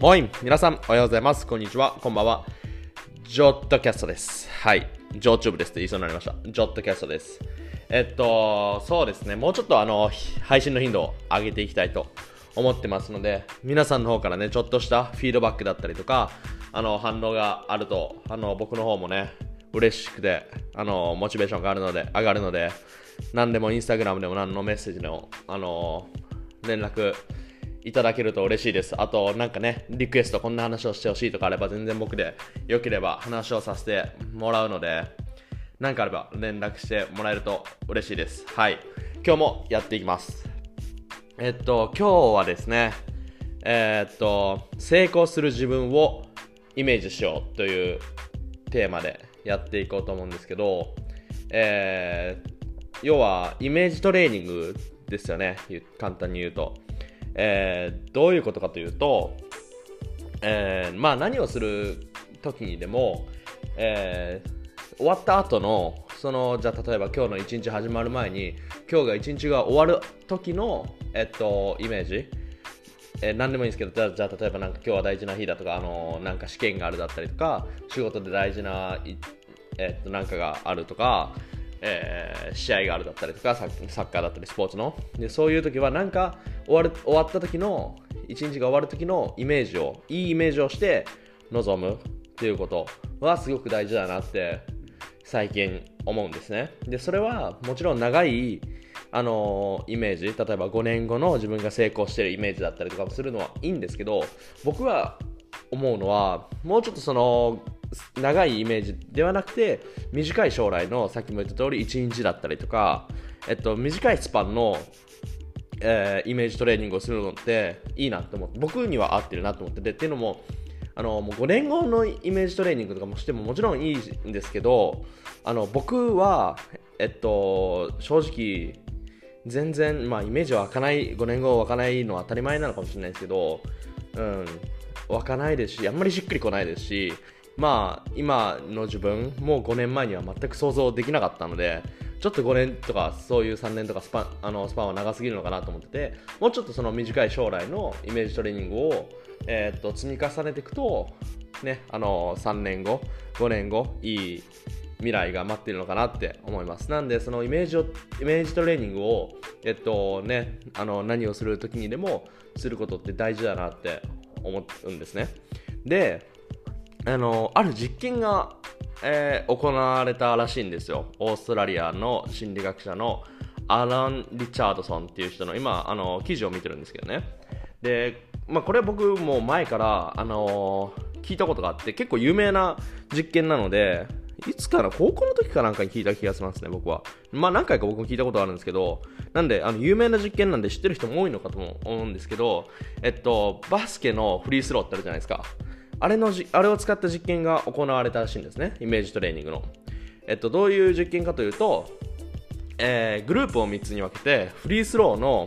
もい皆さんおはようございます。こんにちは。こんばんは。ジョットキャストです。はい。ジョーチューブですって言いそうになりました。ジョットキャストです。えっとそうですね。もうちょっとあの配信の頻度を上げていきたいと思ってますので皆さんの方からねちょっとしたフィードバックだったりとかあの反応があるとあの僕の方もね嬉しくてあのモチベーションがあるので上がるので何でもインスタグラムでも何のメッセージでもあの連絡いただけると嬉しいです。あと、なんかね、リクエスト、こんな話をしてほしいとかあれば、全然僕でよければ話をさせてもらうので、何かあれば連絡してもらえると嬉しいです。はい。今日もやっていきます。えっと、今日はですね、えー、っと、成功する自分をイメージしようというテーマでやっていこうと思うんですけど、えー、要はイメージトレーニングですよね、簡単に言うと。えー、どういうことかというと、えー、まあ何をする時にでも、えー、終わった後のそのじゃあ例えば今日の一日始まる前に今日が一日が終わる時の、えっと、イメージ。えー、何でもいいんですけどじゃあじゃあ例えばなんか今日は大事な日だとかあのなんか試験があるだったりとか仕事で大事な、え、っとなんかがあるとかえー、試合があるだったりとかサッカーだったりスポーツの。でそういう時はなんか終わる終わった時の一日が終わる時のイメージをいいイメージをして臨むっていうことはすごく大事だなって最近思うんですね。でそれはもちろん長いあの、イメージ例えば5年後の自分が成功してるイメージだったりとかするのはいいんですけど僕は思うのはもうちょっとその長いイメージではなくて短い将来のさっきも言った通り1日だったりとか、えっと、短いスパンの、えー、イメージトレーニングをするのっていいなと思って僕には合ってるなと思っててっていうのもあのもう5年後のイメージトレーニングとかもしてももちろんいいんですけどあの僕は、えっと、正直全然、まあ、イメージは湧かない5年後湧かないのは当たり前なのかもしれないですけど、うん、湧かないですしあんまりしっくりこないですしまあ今の自分もう5年前には全く想像できなかったのでちょっと5年とかそういう3年とかスパンあのスパンは長すぎるのかなと思っててもうちょっとその短い将来のイメージトレーニングを、えー、っと積み重ねていくと、ね、あの3年後5年後いい未来が待っているのかなって思います。なんでそのイメージをイメージトレーニングを、えっとね、あの何をする時にでもすることって大事だなって思うんですね。であのある実験が、えー、行われたらしいんですよオーストラリアの心理学者のアラン・リチャードソンっていう人の今あの記事を見てるんですけどねで、まあ、これ僕も前からあの聞いたことがあって結構有名な実験なのでいつかな高校の時かなんかに聞いた気がしますね、僕は。まあ何回か僕も聞いたことあるんですけど、なんで、あの有名な実験なんで知ってる人も多いのかと思うんですけど、えっと、バスケのフリースローってあるじゃないですか。あれのじあれを使った実験が行われたらしいんですね。イメージトレーニングの、えっと、どういう実験かというと、えー、グループを3つに分けてフリースローの、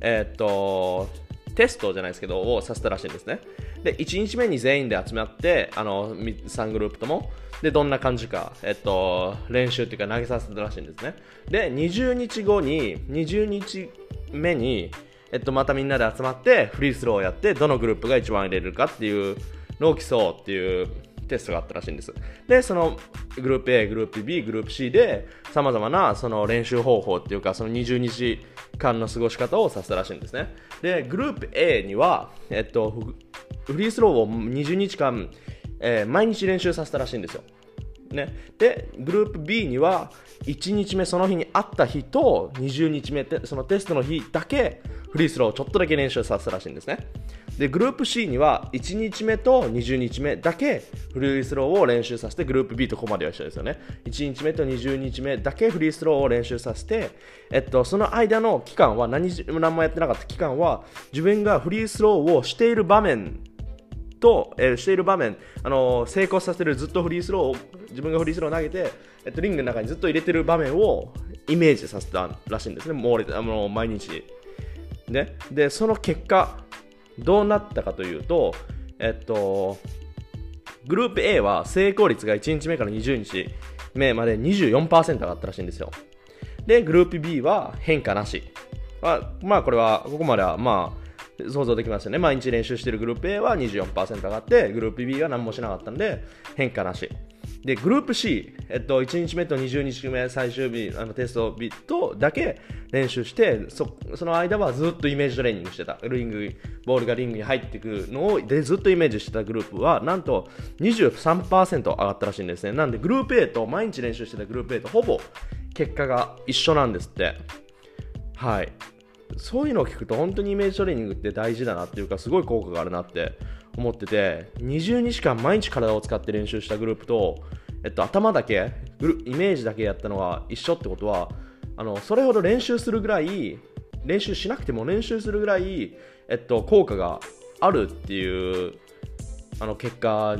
えっとテストじゃないですけどをさせたらしいんですね。で1日目に全員で集まってあの3グループともでどんな感じか、えっと、練習っていうか投げさせたらしいんですね。で20日後に20日目にえっと、またみんなで集まってフリースローをやってどのグループが一番入れるかっていうのを競うっていうテストがあったらしいんです。で、そのグループ A、グループ B、グループ C で様々なその練習方法っていうかその20日間の過ごし方をさせたらしいんですね。で、グループ A には、えっと、フリースローを20日間、えー、毎日練習させたらしいんですよ。ね、でグループ B には1日目その日に会った日と20日目そのテストの日だけフリースローをちょっとだけ練習させたらしいんですねでグループ C には1日目と20日目だけフリースローを練習させてグループ B とここまでは一緒ですよね。1日目と20日目だけフリースローを練習させて、えっと、その間の期間は何何もやってなかった期間は自分がフリースローをしている場面と、えー、している場面、あのー、成功させるずっとフリースローを自分がフリースローを投げて、えっと、リングの中にずっと入れてる場面をイメージさせたらしいんですね、もう毎日。ね、でその結果どうなったかというと、えっと、グループ A は成功率が1日目から20日目まで24%上がったらしいんですよ。で、グループ B は変化なし。まあ、まあ、これは、ここまでは、まあ、想像できますよね。毎日練習してるグループ A は24%上がって、グループ B は何もしなかったんで、変化なし。で、グループ C、えっと、1日目と20日目、最終日、あのテスト日とだけ練習して、そその間はずっとイメージトレーニングしてた。リング、ボールがリングに入ってくるのをでずっとイメージしてたグループは、なんと23%上がったらしいんですね。なんで、グループ A と毎日練習してたグループ A とほぼ結果が一緒なんですって。はい。そういうのを聞くと本当にイメージトレーニングって大事だなっていうかすごい効果があるなって思ってて20日間毎日体を使って練習したグループと、えっと、頭だけイメージだけやったのが一緒ってことはあのそれほど練習するぐらい練習しなくても練習するぐらい、えっと、効果があるっていうあの結果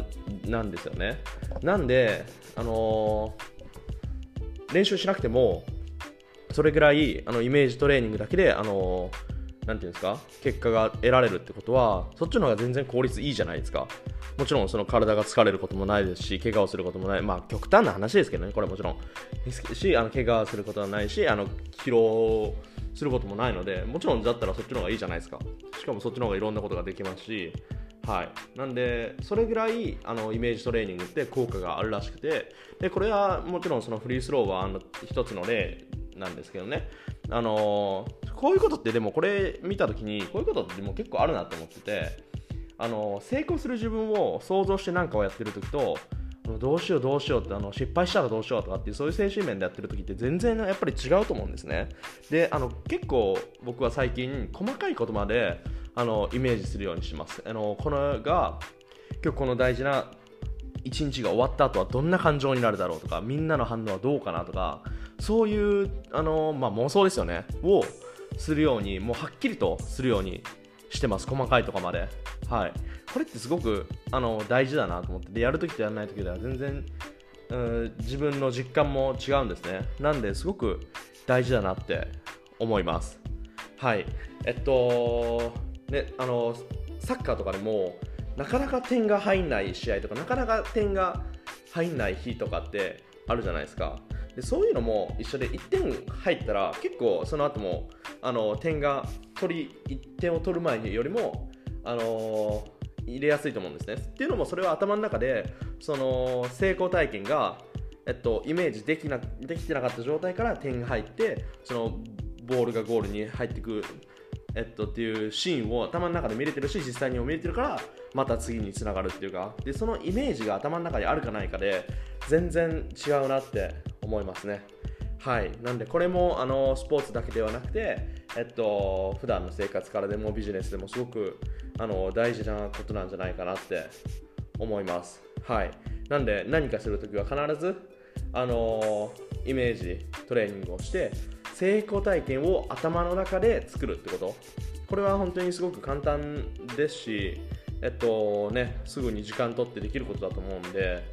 なんですよね。なんで、あのー、練習しなくてもそれぐらいあのイメージトレーニングだけで、あのなんていうんですか？結果が得られるってことはそっちの方が全然効率いいじゃないですか。もちろんその体が疲れることもないですし怪我をすることもない。まあ極端な話ですけどねこれもちろん。しあの怪我することはないしあの疲労することもないのでもちろんだったらそっちの方がいいじゃないですか。しかもそっちの方がいろんなことができますし。はい、なんで、それぐらいあのイメージトレーニングって効果があるらしくて、でこれはもちろんそのフリースローはあの一つの例なんですけどね、あの、こういうことってでもこれ見た時にこういうことってもう結構あるなと思ってて、あの、成功する自分を想像して何かをやってる時とどうしようどうしようってあの失敗したらどうしようとかっていうそういう精神面でやってる時って全然やっぱり違うと思うんですね。であの結構僕は最近細かいことまであのイメージするようにします。あのこのが今日この大事な一日が終わった後はどんな感情になるだろうとかみんなの反応はどうかなとかそういうあの、まあ、妄想ですよね。をするようにもうはっきりとするようにしてます。細かいとこまで。はい。これってすごくあの大事だなと思って。でやるときとやらないときでは全然うん自分の実感も違うんですね。なんですごく大事だなって思います。はい。えっとねあのサッカーとかでもなかなか点が入んない試合とかなかなか点が入んない日とかってあるじゃないですか。でそういうのも一緒で1点入ったら結構その後もあの点が取り1点を取る前よりも、あの入れやすいと思うんですね。っていうのもそれは頭の中でその成功体験が、えっと、イメージできなできてなかった状態から点が入ってそのボールがゴールに入っていくえっと、っていうシーンを頭の中で見れてるし実際にも見れてるからまた次につながるっていうかでそのイメージが頭の中にあるかないかで全然違うなって思いますね。はい。なんでこれもあのスポーツだけではなくてえっと普段の生活からでもビジネスでもすごくあの大事なことなんじゃないかなって思います。はい。なんで何かするときは必ずあのイメージトレーニングをして成功体験を頭の中で作るってこと。これは本当にすごく簡単ですしえっとねすぐに時間取ってできることだと思うんで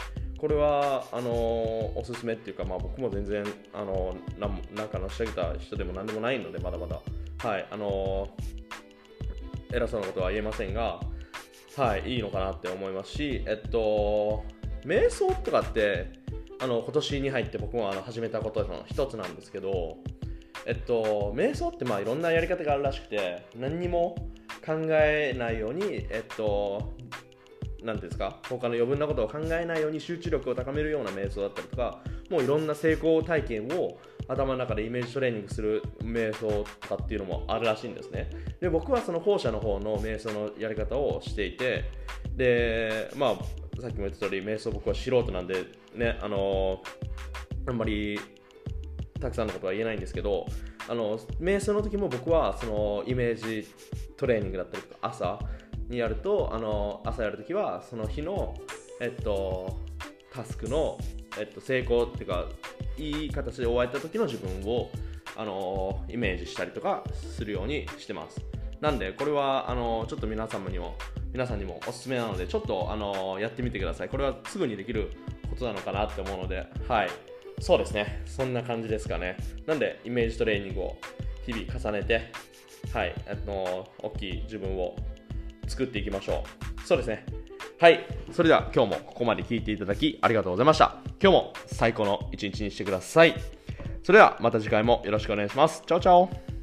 これはあのおすすめっていうか、まあ、僕も全然あのなんか成し上げた人でも何でもないのでまだまだ。はいあの偉そうなことは言えませんがはいいいのかなって思いますしえっと瞑想とかってあの今年に入って僕もあの始めたことの一つなんですけどえっと、瞑想ってまあいろんなやり方があるらしくて何にも考えないように、えっと、なんていうんですか？他の余分なことを考えないように集中力を高めるような瞑想だったりとかもういろんな成功体験を頭の中でイメージトレーニングする瞑想とかっていうのもあるらしいんですね。で僕はその後者の方の瞑想のやり方をしていてでまあさっきも言った通り瞑想僕は素人なんでねあのあんまりたくさんのことは言えないんですけどあの瞑想の時も僕はそのイメージトレーニングだったりとか朝にやるとあの朝やるときはその日の、えっと、タスクの、えっと、成功っていうかいい形で終えた時の自分をあのイメージしたりとかするようにしてます。なんでこれはあのちょっと皆様にも皆さんにもおすすめなのでちょっとあのやってみてください。これはすぐにできることなのかなって思うのではい。そうですね。そんな感じですかね。なんでイメージトレーニングを日々重ねてはい。あの大きい自分を作っていきましょう。そうですね。はい。それでは今日もここまで聞いていただきありがとうございました。今日も最高の一日にしてください。それではまた次回もよろしくお願いします。チャオチャオ。